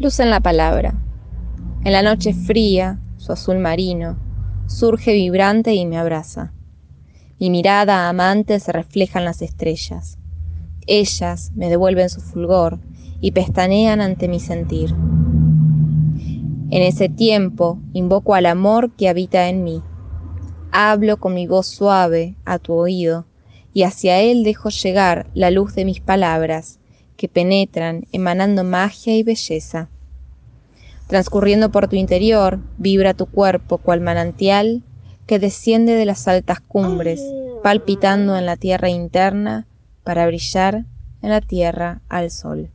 Luz en la palabra. En la noche fría, su azul marino, surge vibrante y me abraza. Mi mirada amante se refleja en las estrellas. Ellas me devuelven su fulgor y pestanean ante mi sentir. En ese tiempo invoco al amor que habita en mí. Hablo con mi voz suave a tu oído y hacia él dejo llegar la luz de mis palabras que penetran emanando magia y belleza. Transcurriendo por tu interior, vibra tu cuerpo cual manantial que desciende de las altas cumbres, palpitando en la tierra interna para brillar en la tierra al sol.